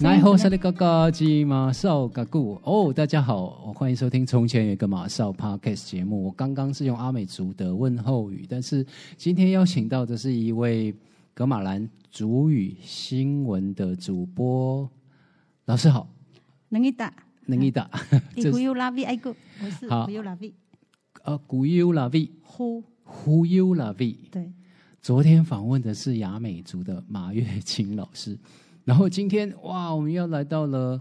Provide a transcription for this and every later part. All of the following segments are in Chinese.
来后山的嘎嘎鸡马少嘎古哦，大家好，欢迎收听《从前有一个马少》Podcast 节目。我刚刚是用阿美族的问候语，但是今天邀请到的是一位格马兰族语新闻的主播。老师好，能一打，能一打，这是 la v 爱国，我是好。Who la v 啊，古 u la v Who Who you la v 对，昨天访问的是雅美族的马月清老师，然后今天哇，我们要来到了，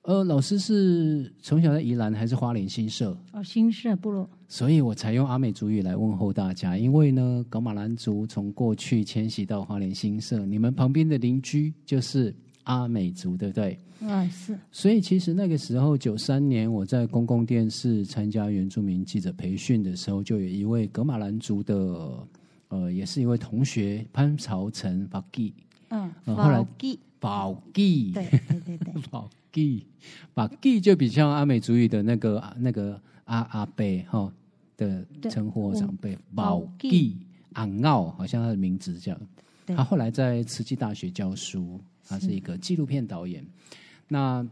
呃，老师是从小在宜兰还是花莲新社，哦，新社部落，所以我才用阿美族语来问候大家。因为呢，噶玛兰族从过去迁徙到花莲新社，你们旁边的邻居就是阿美族，对不对？啊是，所以其实那个时候，九三年我在公共电视参加原住民记者培训的时候，就有一位格马兰族的，呃，也是一位同学潘朝成巴基嗯，呃后来宝记，宝基，对对对对，宝记，宝记就比较阿美族语的那个那个阿阿伯哈的对称呼长辈，宝宝基昂傲，好像他的名字这样。他后来在慈济大学教书，他是一个纪录片导演。那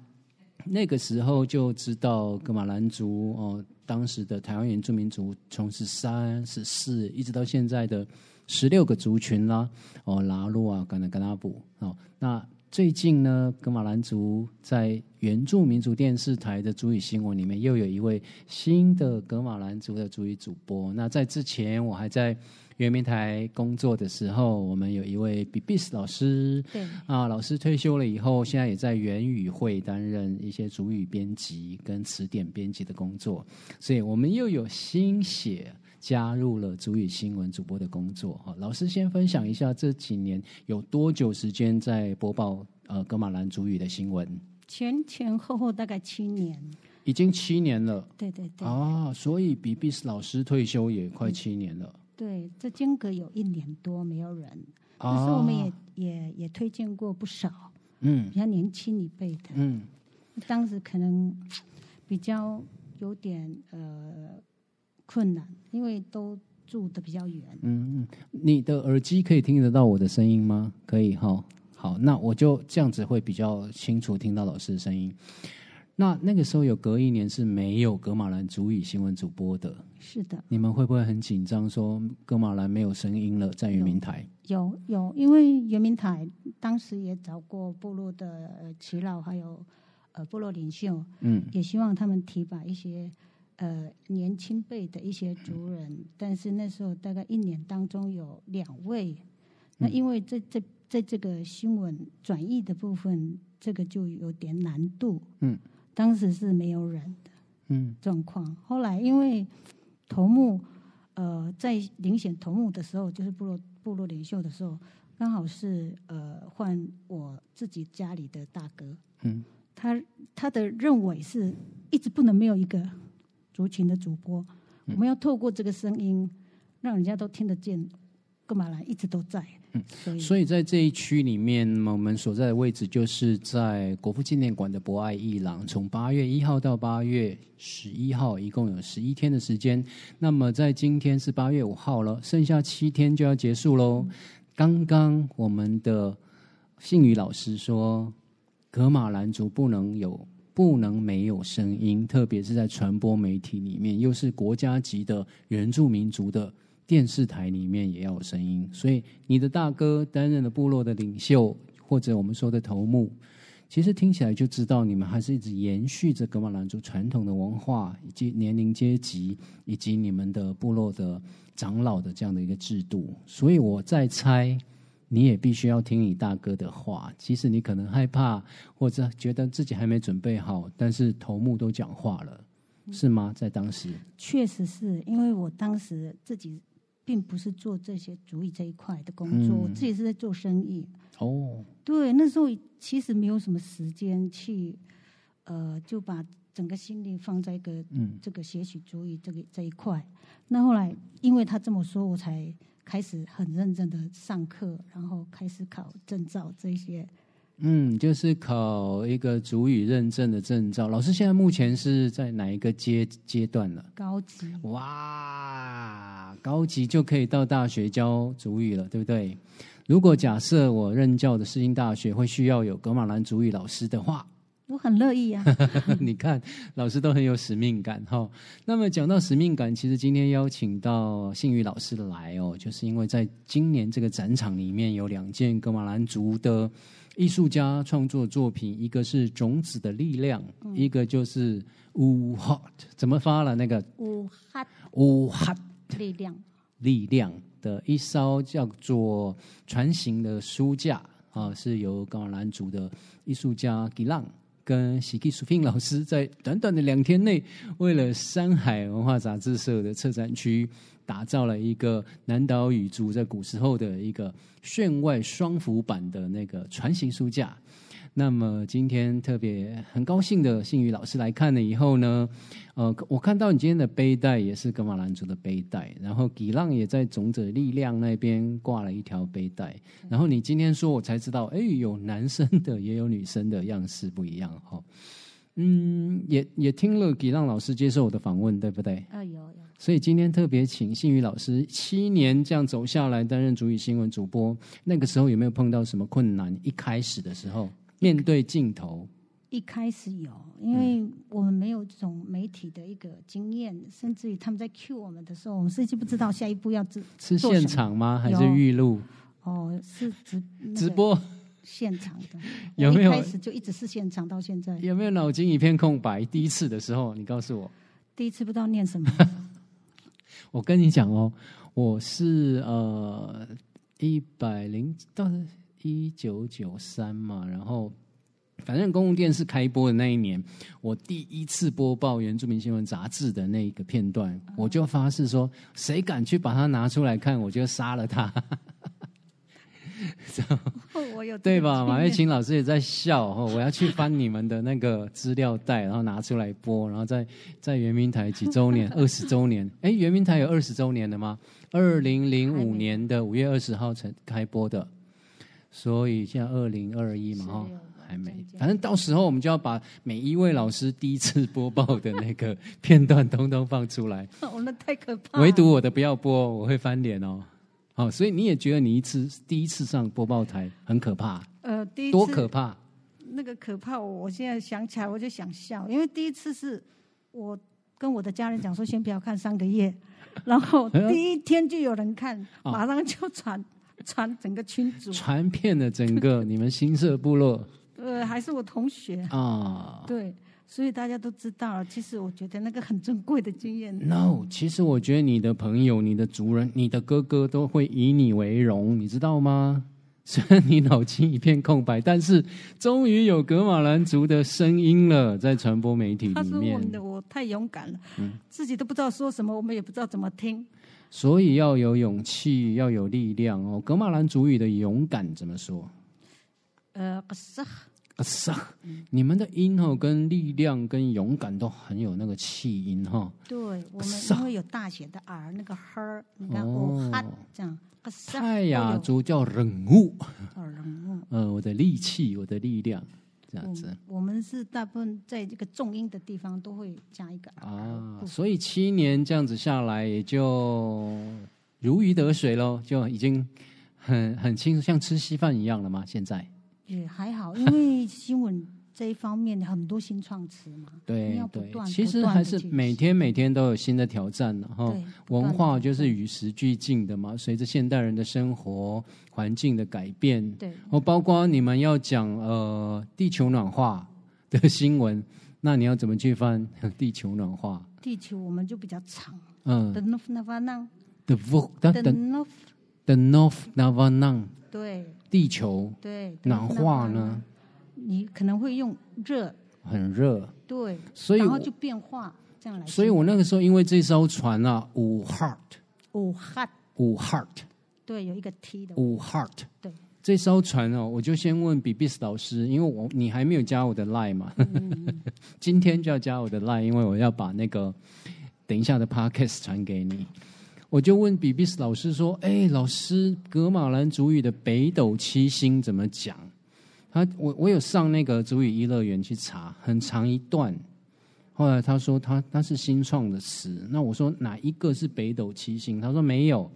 那个时候就知道格马兰族哦，当时的台湾原住民族从十三、十四一直到现在的十六个族群啦，哦，拉路啊、甘纳甘纳布哦。那最近呢，格马兰族在原住民族电视台的主语新闻里面又有一位新的格马兰族的主语主播。那在之前我还在原民台工作的时候，我们有一位 B B S 老师，对啊，老师退休了以后，现在也在原语会担任一些主语编辑跟词典编辑的工作，所以我们又有新血加入了主语新闻主播的工作。哈，老师先分享一下这几年有多久时间在播报呃格马兰主语的新闻？前前后后大概七年，已经七年了。对对对。啊，所以 B B S 老师退休也快七年了。对，这间隔有一年多没有人，但是啊，我们也也也推荐过不少嗯。比较年轻一辈的，嗯。当时可能比较有点呃困难，因为都住的比较远。嗯嗯，你的耳机可以听得到我的声音吗？可以哈。好，那我就这样子会比较清楚听到老师的声音。那那个时候有隔一年是没有格马兰主语新闻主播的，是的，你们会不会很紧张？说格马兰没有声音了，在圆明台？有有，因为圆明台当时也找过部落的呃耆老，还有呃部落领袖，嗯也希望他们提拔一些呃年轻辈的一些族人，但是那时候大概一年当中有两位，那因为这这在这个新闻转译的部分，这个就有点难度，嗯，当时是没有人的嗯。状况，后来因为头目呃在遴选头目的时候，就是部落部落领袖的时候，刚好是呃换我自己家里的大哥，嗯。他他的认为是一直不能没有一个族群的主播，我们要透过这个声音，让人家都听得见，格玛兰一直都在，嗯所以在这一区里面，我们所在的位置就是在国父纪念馆的博爱艺廊，从八月一号到八月十一号，一共有十一天的时间。那么在今天是八月五号了，剩下七天就要结束喽。刚刚我们的信宇老师说，格马兰族不能有。不能没有声音，特别是在传播媒体里面，又是国家级的原住民族的电视台里面也要有声音，所以你的大哥担任了部落的领袖，或者我们说的头目，其实听起来就知道你们还是一直延续着格马兰族传统的文化，以及年龄阶级，以及你们的部落的长老的这样的一个制度。所以我在猜，你也必须要听你大哥的话，即使你可能害怕，或者觉得自己还没准备好，但是头目都讲话了，是吗？在当时，确实是因为我当时自己并不是做这些主意这一块的工作，嗯我自己是在做生意。哦，对，那时候其实没有什么时间去，呃，就把整个心力放在一个嗯这个写取主意这个这一块。那后来因为他这么说，我才开始很认真的上课，然后开始考证照这些。嗯，就是考一个主语认证的证照。老师现在目前是在哪一个阶阶段了？高级哇，高级就可以到大学教主语了，对不对？如果假设我任教的世新大学会需要有格马兰主语老师的话，我很乐意啊。你看，老师都很有使命感哈。那么讲到使命感，其实今天邀请到信宇老师来哦，就是因为在今年这个展场里面有两件格马兰族的艺术家创作作品，一个是《种子的力量》，一个就是乌哈，怎么发了那个乌哈乌哈力量力量的一艘叫做船型的书架啊，是由格马兰族的艺术家吉浪。跟喜基苏平老师在短短的两天内，为了山海文化杂志社的策展区，打造了一个南岛语族在古时候的一个炫外双幅版的那个船型书架。那么今天特别很高兴的信宇老师来看了以后呢，呃，我看到你今天的背带也是格马兰族的背带，然后吉浪也在种子力量那边挂了一条背带，然后你今天说我才知道，哎，有男生的也有女生的样式不一样哈，嗯，也也听了吉浪老师接受我的访问，对不对？啊，有有。所以今天特别请信宇老师七年这样走下来担任主语新闻主播，那个时候有没有碰到什么困难？一开始的时候。面对镜头，一开始有，因为我们没有这种媒体的一个经验，甚至于他们在 Q 我们的时候，我们甚至不知道下一步要做是现场吗？还是预录？哦，是直直播现场的。有没有开始就一直是现场到现在？有没有脑筋一片空白？第一次的时候，你告诉我。第一次不知道念什么。我跟你讲哦，我是呃一百零到。一九九三嘛，然后反正公共电视开播的那一年，我第一次播报原住民新闻杂志的那一个片段，我就发誓说，谁敢去把它拿出来看，我就杀了他。我有对吧？马月琴老师也在笑哦，我要去翻你们的那个资料袋，然后拿出来播，然后在在圆明台几周年，二十周年，哎，圆明台有二十周年的吗？二零零五年的五月二十号才开播的。所以现在二零二一嘛，哈，还没。反正到时候我们就要把每一位老师第一次播报的那个片段通通放出来。哦，那太可怕。唯独我的不要播，我会翻脸哦。好，所以你也觉得你一次第一次上播报台很可怕？呃，第一多可怕？那个可怕，我现在想起来我就想笑，因为第一次是我跟我的家人讲说，先不要看三个月，然后 第一天就有人看，马上就传。传整个群组，传遍了整个 你们新社部落。呃，还是我同学啊。对，所以大家都知道了。其实我觉得那个很珍贵的经验。No，其实我觉得你的朋友、你的族人、你的哥哥都会以你为荣，你知道吗？虽然你脑筋一片空白，但是终于有格马兰族的声音了，在传播媒体里面。他说我们的我太勇敢了，自己都不知道说什么，我们也不知道怎么听。所以要有勇气，要有力量哦。格马兰族语的勇敢怎么说？呃，格萨，格萨，你们的音哦，跟力量跟勇敢都很有那个气音哈。对，我们因为有大写的 R，那个 Her，你看哦，这样。泰雅族叫人物，人物。呃，我的力气，我的力量。这样子，我们是大部分在这个重音的地方都会加一个 R 啊，所以七年这样子下来，也就如鱼得水喽，就已经很很轻，像吃稀饭一样了吗？现在也还好，因为新闻。这一方面很多新创词嘛，对 对，其实还是每天每天都有新的挑战的哈。文化就是与时俱进的嘛，随着现代人的生活环境的改变，对，哦，包括你们要讲呃地球暖化的新闻，那你要怎么去翻 地球暖化？地球我们就比较长，嗯，the north navanang，the north the north navanang，对，地球对暖化呢？你可能会用热，很热，对，所以然后就变化这样来。所以我那个时候因为这艘船啊，五 heart，五 heart，五 heart，对，有一个 T 的。五 heart，对，这艘船哦，我就先问比比斯老师，因为我你还没有加我的 line 嘛，今天就要加我的 line，因为我要把那个等一下的 podcast 传给你，我就问比比斯老师说，哎，老师，格马兰族语的北斗七星怎么讲？他我我有上那个主语一乐园去查，很长一段。后来他说他他是新创的词，那我说哪一个是北斗七星？他说没有。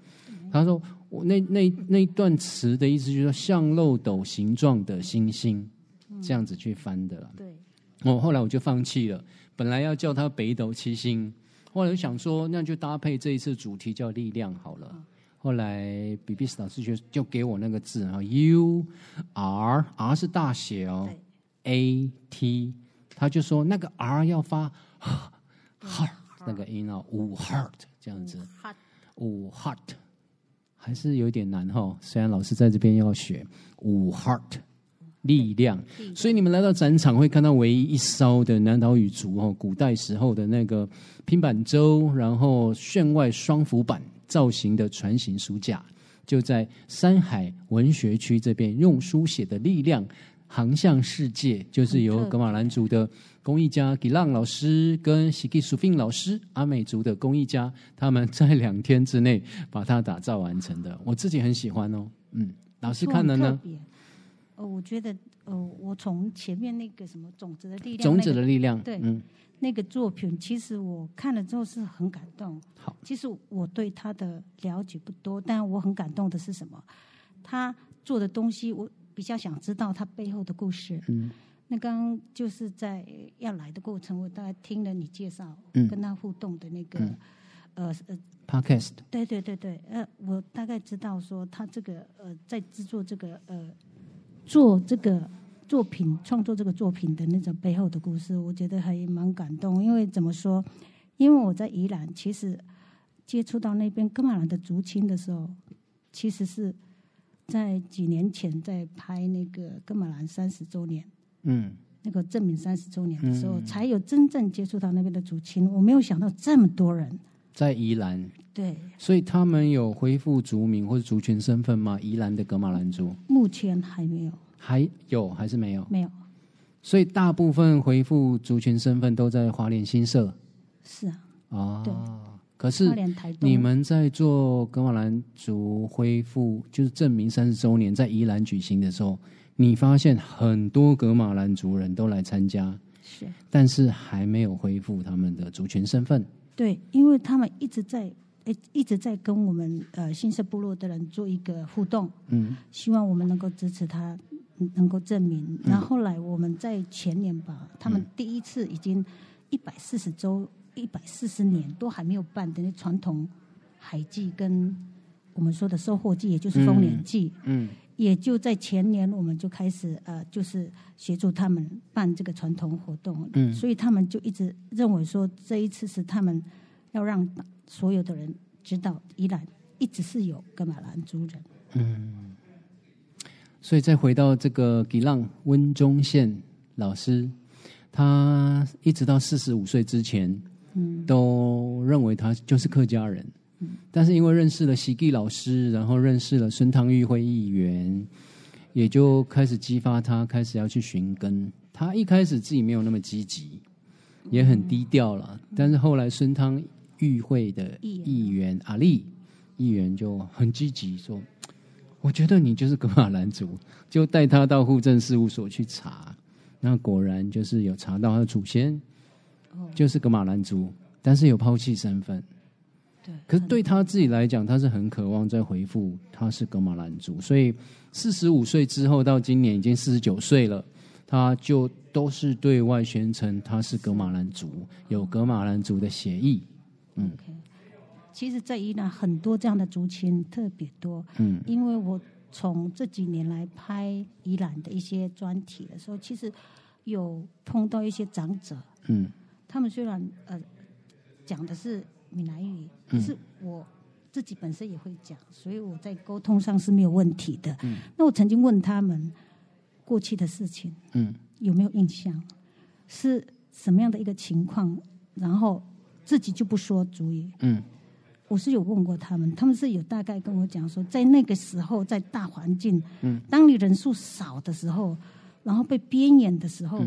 他说我那那那一段词的意思就是说像漏斗形状的星星，这样子去翻的了。对，我，后来我就放弃了，本来要叫他北斗七星，后来就想说那就搭配这一次主题叫力量好了。后来比比斯老师就就给我那个字啊，U R R 是大写哦，A T，他就说那个 R 要发 heart 那个音哦，五 heart 这样子，五 heart 还是有点难哈。虽然老师在这边要学五 heart 力量，所以你们来到展场会看到唯一一艘的南岛语族哦，古代时候的那个平板舟，然后炫外双浮板。造型的船型书架，就在山海文学区这边，用书写的力量航向世界，就是由格马兰族的工艺家吉浪老师跟西吉苏菲老师阿美族的工艺家，他们在两天之内把它打造完成的。我自己很喜欢哦，嗯，老师看了呢？哦，我觉得，哦，我从前面那个什么种子的力量，种子的力量，对，嗯。那个作品，其实我看了之后是很感动。好，其实我对他的了解不多，但我很感动的是什么？他做的东西，我比较想知道他背后的故事。嗯，那刚刚就是在要来的过程，我大概听了你介绍，跟他互动的那个呃呃，podcast。对对对对，呃，我大概知道说他这个呃，在制作这个呃，做这个。作品创作这个作品的那种背后的故事，我觉得还蛮感动。因为怎么说？因为我在宜兰，其实接触到那边格马兰的族亲的时候，其实是在几年前在拍那个格马兰三十周年，嗯，那个证明三十周年的时候，才有真正接触到那边的族亲。我没有想到这么多人在宜兰，对，所以他们有恢复族名或者族群身份吗？宜兰的格马兰族目前还没有。还有还是没有？没有。所以大部分恢复族群身份都在华联新社。是啊。啊。对。可是你们在做格马兰族恢复，就是证明三十周年在宜兰举行的时候，你发现很多格马兰族人都来参加。是。但是还没有恢复他们的族群身份。对，因为他们一直在。诶，一直在跟我们呃新社部落的人做一个互动，嗯，希望我们能够支持他，能够证明。然后来我们在前年吧，他们第一次已经一百四十周、一百四十年都还没有办的那传统海祭跟我们说的收获季，也就是丰年祭，嗯，也就在前年我们就开始呃，就是协助他们办这个传统活动，嗯，所以他们就一直认为说这一次是他们要让。所有的人知道，依然一直是有格马兰族人。嗯，所以再回到这个吉浪温中宪老师，他一直到四十五岁之前，嗯，都认为他就是客家人。嗯，但是因为认识了席地老师，然后认识了孙汤玉会议员，也就开始激发他开始要去寻根。他一开始自己没有那么积极，也很低调了。但是后来孙汤。玉会的议员阿丽议员就很积极说：“我觉得你就是格马兰族，就带他到户政事务所去查。那果然就是有查到他的祖先，就是格马兰族，但是有抛弃身份。对，可是对他自己来讲，他是很渴望再回复他是格马兰族。所以四十五岁之后到今年已经四十九岁了，他就都是对外宣称他是格马兰族，有格马兰族的协议。” OK，其实，在伊朗很多这样的族群特别多。嗯，因为我从这几年来拍伊朗的一些专题的时候，其实有碰到一些长者。嗯，他们虽然呃讲的是闽南语，可是我自己本身也会讲，所以我在沟通上是没有问题的。嗯，那我曾经问他们过去的事情，嗯，有没有印象？是什么样的一个情况？然后。自己就不说主意。嗯，我是有问过他们，他们是有大概跟我讲说，在那个时候，在大环境，嗯，当你人数少的时候，然后被边缘的时候，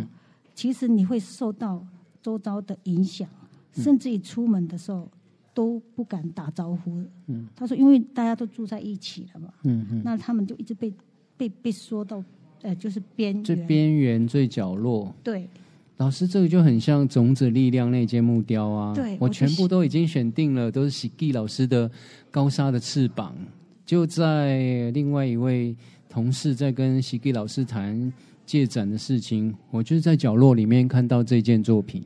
其实你会受到周遭的影响，甚至于出门的时候都不敢打招呼。嗯，他说，因为大家都住在一起了嘛。嗯嗯，那他们就一直被被被说到，呃，就是边最边缘、最角落。对。老师，这个就很像种子力量那件木雕啊！对，我全部都已经选定了，都是喜地老师的高沙的翅膀，就在另外一位同事在跟西给老师谈借展的事情，我就是在角落里面看到这件作品，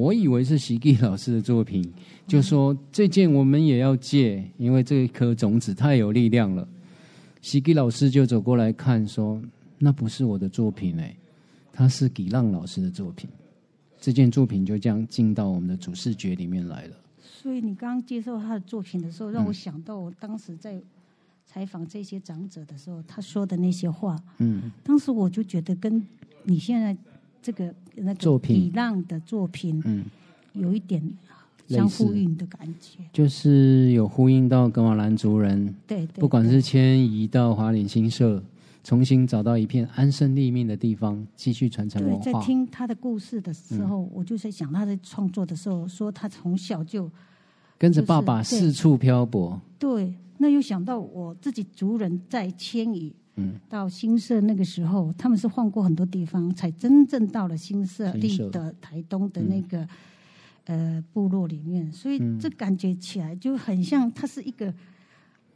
我以为是席地老师的作品，就说这件我们也要借，因为这一颗种子太有力量了。席地老师就走过来看，说那不是我的作品哎，他是给浪老师的作品。这件作品就这样进到我们的主视觉里面来了。所以你刚刚介绍他的作品的时候，让我想到我当时在采访这些长者的时候，他说的那些话。嗯，当时我就觉得跟你现在这个那个李浪的作品，嗯，有一点相呼应的感觉，就是有呼应到格瓦兰族人。对，不管是迁移到华岭新社。重新找到一片安身立命的地方，继续传承文化。在听他的故事的时候，我就在想他在创作的时候，说他从小就跟着爸爸四处漂泊。对，那又想到我自己族人在迁移，嗯，到新社那个时候，他们是换过很多地方，才真正到了新社立的台东的那个呃部落里面，所以这感觉起来就很像，它是一个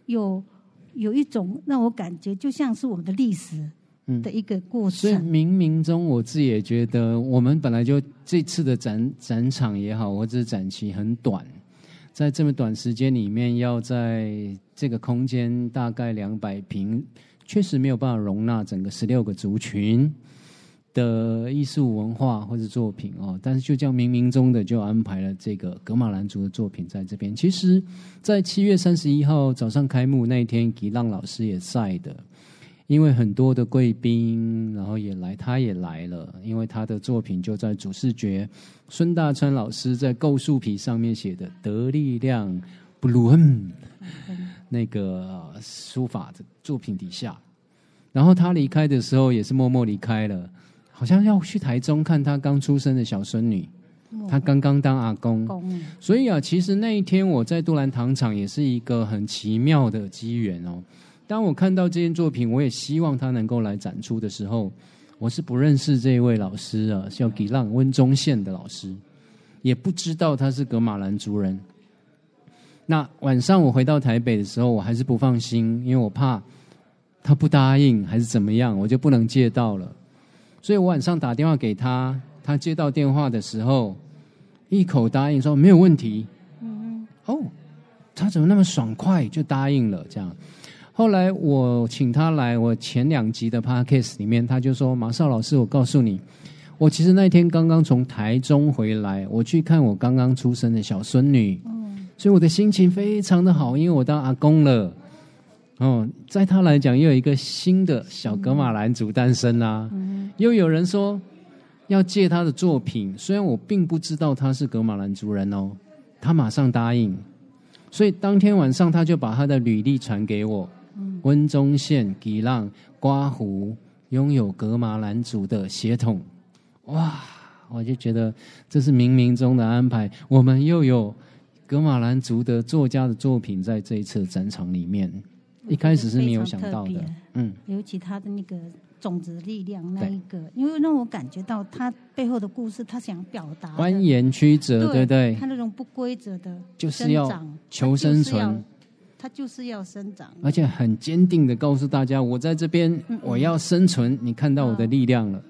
有。有一种让我感觉就像是我们的历史的一个过程。所以冥冥中，我自己也觉得，我们本来就这次的展展场也好，或者是展期很短，在这么短时间里面，要在这个空间大概两百平，确实没有办法容纳整个十六个族群。的艺术文化或者作品哦，但是就这样冥冥中的就安排了这个格马兰族的作品在这边。其实，在七月三十一号早上开幕那一天，吉浪老师也在的，因为很多的贵宾然后也来，他也来了，因为他的作品就在主视觉，孙大川老师在构树皮上面写的“得力量不伦”那个书法的作品底下，然后他离开的时候也是默默离开了。好像要去台中看他刚出生的小孙女，他刚刚当阿公，所以啊，其实那一天我在杜兰糖厂也是一个很奇妙的机缘哦。当我看到这件作品，我也希望他能够来展出的时候，我是不认识这位老师啊，叫吉浪温中县的老师，也不知道他是格马兰族人。那晚上我回到台北的时候，我还是不放心，因为我怕他不答应还是怎么样，我就不能借到了。所以我晚上打电话给他，他接到电话的时候，一口答应说没有问题。嗯哦，他怎么那么爽快就答应了？这样，后来我请他来我前两集的 podcast 里面，他就说：“马少老师，我告诉你，我其实那天刚刚从台中回来，我去看我刚刚出生的小孙女，所以我的心情非常的好，因为我当阿公了。”哦，在他来讲，又有一个新的小格马兰族诞生啦。又有人说要借他的作品，虽然我并不知道他是格马兰族人哦，他马上答应。所以当天晚上，他就把他的履历传给我。温中县吉浪刮胡拥有格马兰族的血统，哇！我就觉得这是冥冥中的安排。我们又有格马兰族的作家的作品在这一次展场里面。一开始是没有想到的，嗯，尤其他的那个种子力量那一个，因为让我感觉到他背后的故事，他想表达蜿蜒曲折，对不对，他那种不规则的，就是要求生存，他就是要生长，而且很坚定的告诉大家，我在这边，我要生存，你看到我的力量了，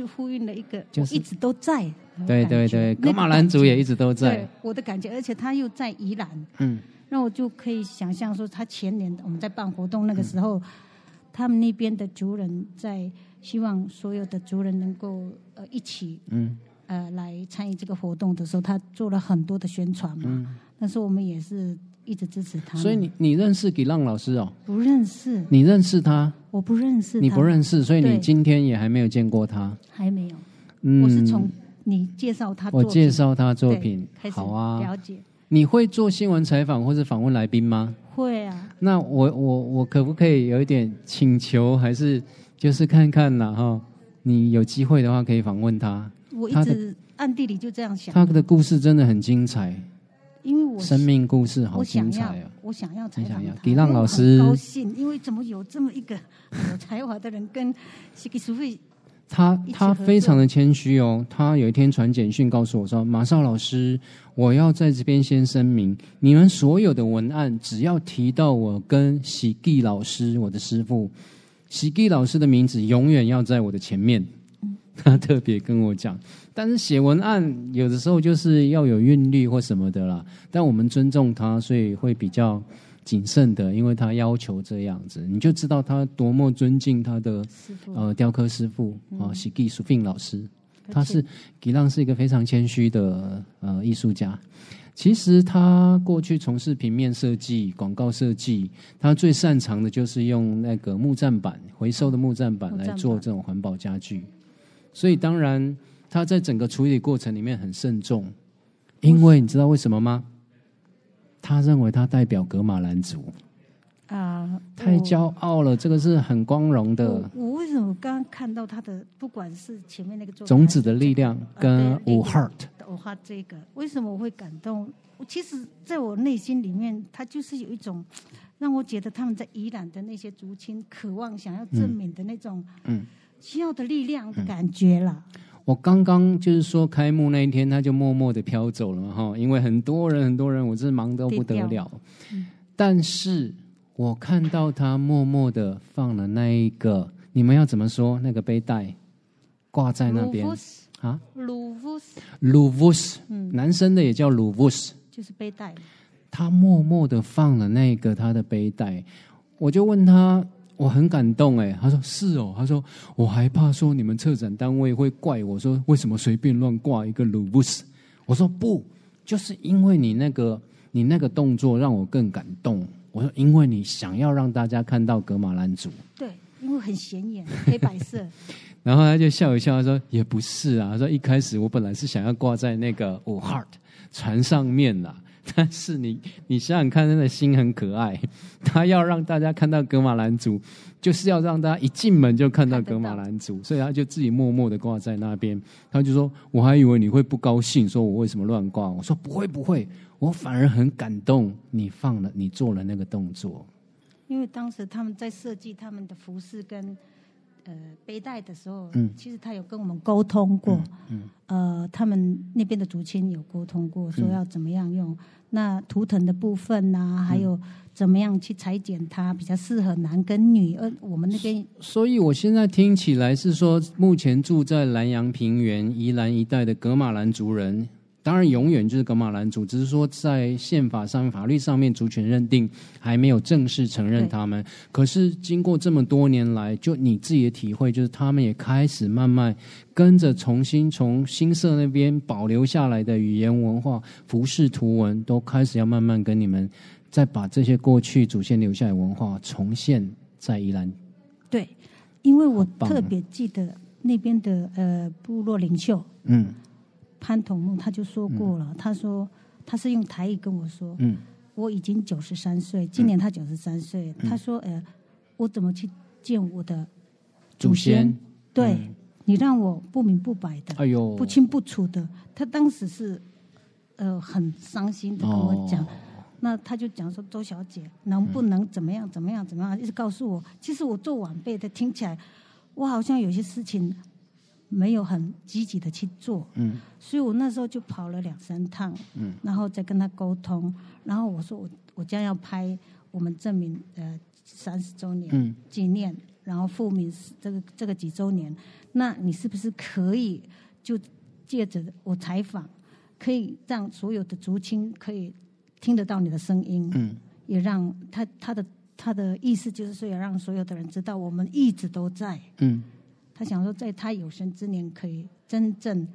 就呼应了一个，就是一直都在，对对对，格马兰族也一直都在，我的感觉，而且他又在宜兰，嗯。那我就可以想象说，他前年我们在办活动那个时候，他们那边的族人在希望所有的族人能够呃一起嗯。呃来参与这个活动的时候，他做了很多的宣传嘛。嗯。但是我们也是一直支持他。所以你你认识给浪老师哦？不认识。你认识他？我不认识。你不认识，所以你今天也还没有见过他。还没有。嗯。我是从你介绍他，我介绍他作品，好啊，了解。你会做新闻采访或者访问来宾吗？会啊。那我我我可不可以有一点请求，还是就是看看呢？哈，你有机会的话可以访问他。我一直暗地里就这样想。他的故事真的很精彩，因为我生命故事好精彩啊！我想要采访他。李浪老师高兴，因为怎么有这么一个 有才华的人跟西吉苏菲他他非常的谦虚哦。他有一天传简讯告诉我说：“马少老师，我要在这边先声明，你们所有的文案只要提到我跟喜记老师，我的师傅喜记老师的名字，永远要在我的前面。”他特别跟我讲，但是写文案有的时候就是要有韵律或什么的啦。但我们尊重他，所以会比较谨慎的，因为他要求这样子，你就知道他多么尊敬他的，呃雕刻师傅啊，喜记苏 fin 老师。他是吉浪是一个非常谦虚的呃艺术家。其实他过去从事平面设计、广告设计，他最擅长的就是用那个木栈板、回收的木栈板来做这种环保家具。所以当然他在整个处理过程里面很慎重，因为你知道为什么吗？他认为他代表格马兰族，啊，太我骄傲了，这个是很光荣的。我我为什么刚刚看到他的，不管是前面那个种子的力量跟五 heart，我画这个，为什么我会感动？其实在我内心里面，他就是有一种让我觉得他们在宜兰的那些族亲渴望想要证明的那种嗯需要的力量的感觉了。我刚刚就是说开幕那一天，他就默默的飘走了嘛哈，因为很多人很多人，我真是忙得不得了。调。但是我看到他默默的放了那一个，你们要怎么说？那个背带挂在那边。鲁夫斯啊？鲁夫斯，luvus，嗯。男生的也叫 luvus，就是背带，他默默的放了那个他的背带，我就问他，我很感动哎，他说是哦，他说我还怕说你们策展单位会怪我说为什么随便乱挂一个 luvus，我说不，就是因为你那个你那个动作让我更感动，我说因为你想要让大家看到格马兰族，对，因为很显眼，黑白色，然后他就笑一笑，他说也不是啊，他说一开始我本来是想要挂在那个五 heart 船上面啦，但是你你想想看，他的心很可爱，他要让大家看到格马兰族，就是要让大家一进门就看到格马兰族，所以他就自己默默的挂在那边。他就说：“我还以为你会不高兴，说我为什么乱挂。”我说：“不会不会，我反而很感动，你放了，你做了那个动作。因为当时他们在设计他们的服饰跟呃背带的时候，嗯。其实他有跟我们沟通过，嗯呃，他们那边的族亲有沟通过，说要怎么样用、那图腾的部分呐、还有怎么样去裁剪它，比较适合男跟女。呃我们那边所以我现在听起来是说，目前住在南阳平原、宜兰一带的格马兰族人，当然永远就是格马兰族，只是说在宪法上面、法律上面族群认定还没有正式承认他们。可是经过这么多年来，就你自己的体会，就是他们也开始慢慢跟着重新从新社那边保留下来的语言文化、服饰图文，都开始要慢慢跟你们再把这些过去祖先留下来的文化重现在宜兰。对，因为我特别记得那边的呃部落领袖嗯潘同木他就说过了，他说他是用台语跟我说，嗯。我已经九十三岁，今年他九十三岁。嗯他说：“呃，我怎么去见我的祖先？对、嗯你让我不明不白的、哎呦，不清不楚的。”他当时是呃很伤心的跟我讲。哦那他就讲说：“周小姐，能不能怎么样怎么样怎么样？”一直告诉我，其实我做晚辈的，听起来我好像有些事情没有很积极的去做。嗯。所以我那时候就跑了两三趟，嗯。然后再跟他沟通，然后我说我我将要拍我们证明呃三十周年嗯。纪念，然后复明这个这个几周年，那你是不是可以就借着我采访，可以让所有的族亲可以听得到你的声音，嗯。也让他他的他的意思就是说要让所有的人知道我们一直都在。嗯他想说，在他有生之年，可以真正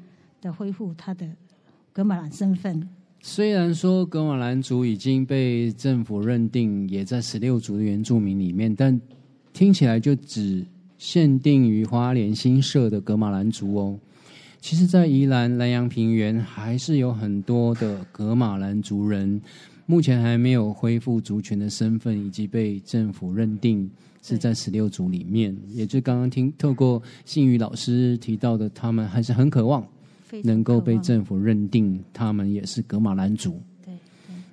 的恢复他的格马兰身份。虽然说格马兰族已经被政府认定也在十六族的原住民里面，但听起来就只限定于花莲新社的格马兰族哦。其实，在宜兰南阳平原还是有很多的格马兰族人，目前还没有恢复族群的身份，以及被政府认定是在十六族里面。也就刚刚听透过信宇老师提到的，他们还是很渴望能够被政府认定他们也是格马兰族。对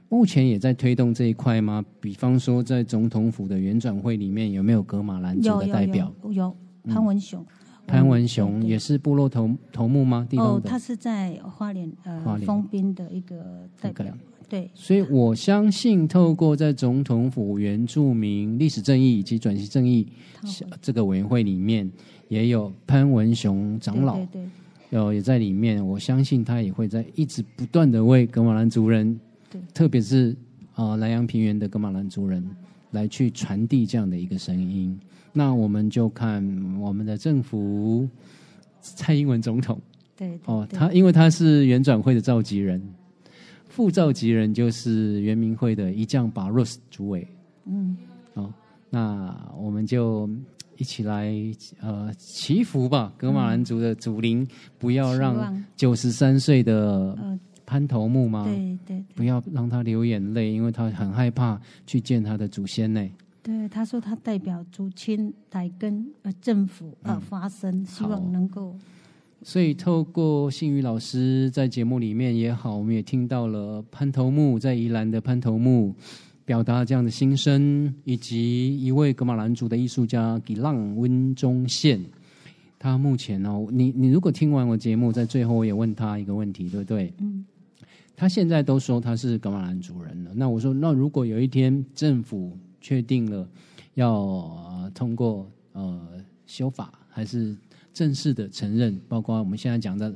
目前也在推动这一块吗？比方说，在总统府的圆转会里面，有没有格马兰族的代表？有有潘文雄，潘文雄也是部落头头目吗？地哦他是在花莲花呃莲丰滨的一个代表对，所以我相信，透过在总统府原住民历史正义以及转型正义这个委员会里面，也有潘文雄长老，对有也在里面。我相信他也会在一直不断的为格马兰族人对，特别是呃南洋平原的格马兰族人来去传递这样的一个声音。那我们就看我们的政府蔡英文总统。对对哦，他因为他是原转会的召集人，副召集人就是原民会的一将把 Rose 主委。嗯哦，那我们就一起来呃祈福吧，格马兰族的祖灵不要让九十三岁的呃潘头目吗？对对不要让他流眼泪，因为他很害怕去见他的祖先呢。对，他说他代表族亲来跟呃政府呃发声，希望能够所以，透过信宇老师在节目里面也好，我们也听到了潘头目在宜兰的潘头目表达这样的心声，以及一位格马兰族的艺术家吉浪温中宪。他目前哦，你你如果听完我节目，在最后我也问他一个问题，对不对？嗯他现在都说他是格马兰族人了。那我说，那如果有一天政府确定了要、呃、通过呃修法，还是正式的承认，包括我们现在讲的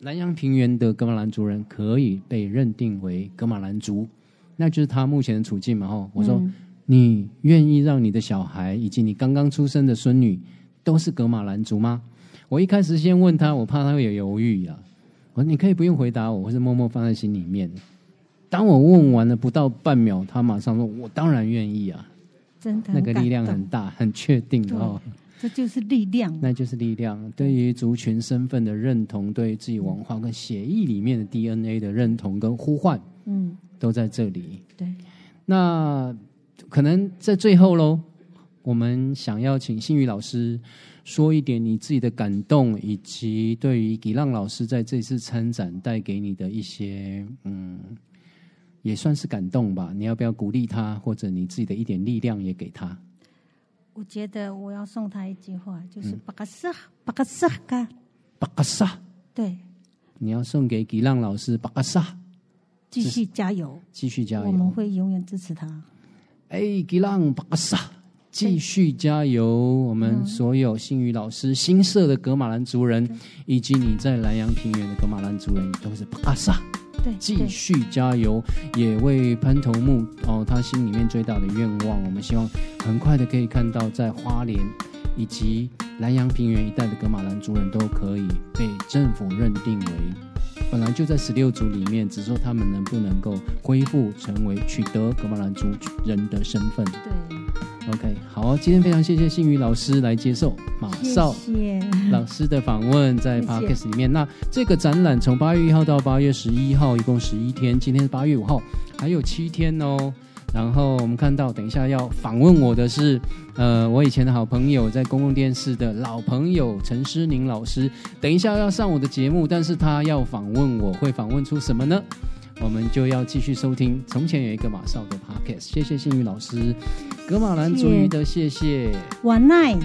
南洋平原的格马兰族人可以被认定为格马兰族，那就是他目前的处境嘛。吼，我说、嗯你愿意让你的小孩以及你刚刚出生的孙女都是格马兰族吗？我一开始先问他，我怕他会有犹豫啊。我说你可以不用回答我，或是默默放在心里面。当我问完了不到半秒，他马上说：“我当然愿意啊！”真的那个力量很大，很确定哦，这就是力量。那就是力量。对于族群身份的认同，对于自己文化跟协议里面的 DNA 的认同跟呼唤，嗯，都在这里。对，那可能在最后喽，我们想要请信宇老师说一点你自己的感动，以及对于吉浪老师在这次参展带给你的一些嗯，也算是感动吧。你要不要鼓励他，或者你自己的一点力量也给他？我觉得我要送他一句话，嗯就是巴卡萨巴克萨嘎，巴克萨，对，你要送给吉浪老师巴克萨，继续加油，继续加油我们油！会永远支持他。哎，吉浪巴卡萨。继续加油！我们所有新宇老师新社的格马兰族人，以及你在南洋平原的格马兰族人，都是巴萨。对，继续加油，也为潘头目哦，他心里面最大的愿望，我们希望很快的可以看到，在花莲以及南洋平原一带的格马兰族人都可以被政府认定为本来就在十六族里面，只是说他们能不能够恢复成为取得格马兰族人的身份。对，OK，好，今天非常谢谢信宇老师来接受马少。老师的访问在谢谢 Podcast 里面。那这个展览从八月一号到八月十一号，一共十一天，今天是八月五号，还有七天哦。然后我们看到，等一下要访问我的是，呃，我以前的好朋友，在公共电视的老朋友陈诗宁老师。等一下要上我的节目，但是他要访问我，会访问出什么呢？我们就要继续收听。从前有一个马少的 Podcast，谢谢信宇老师，格马兰族语的谢谢。晚奈，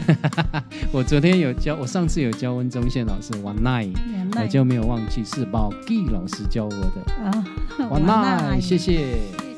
我昨天有教，我上次有教温宗宪老师晚奈。晚奈我就没有忘记是宝 G 老师教我的。啊，晚安，谢谢。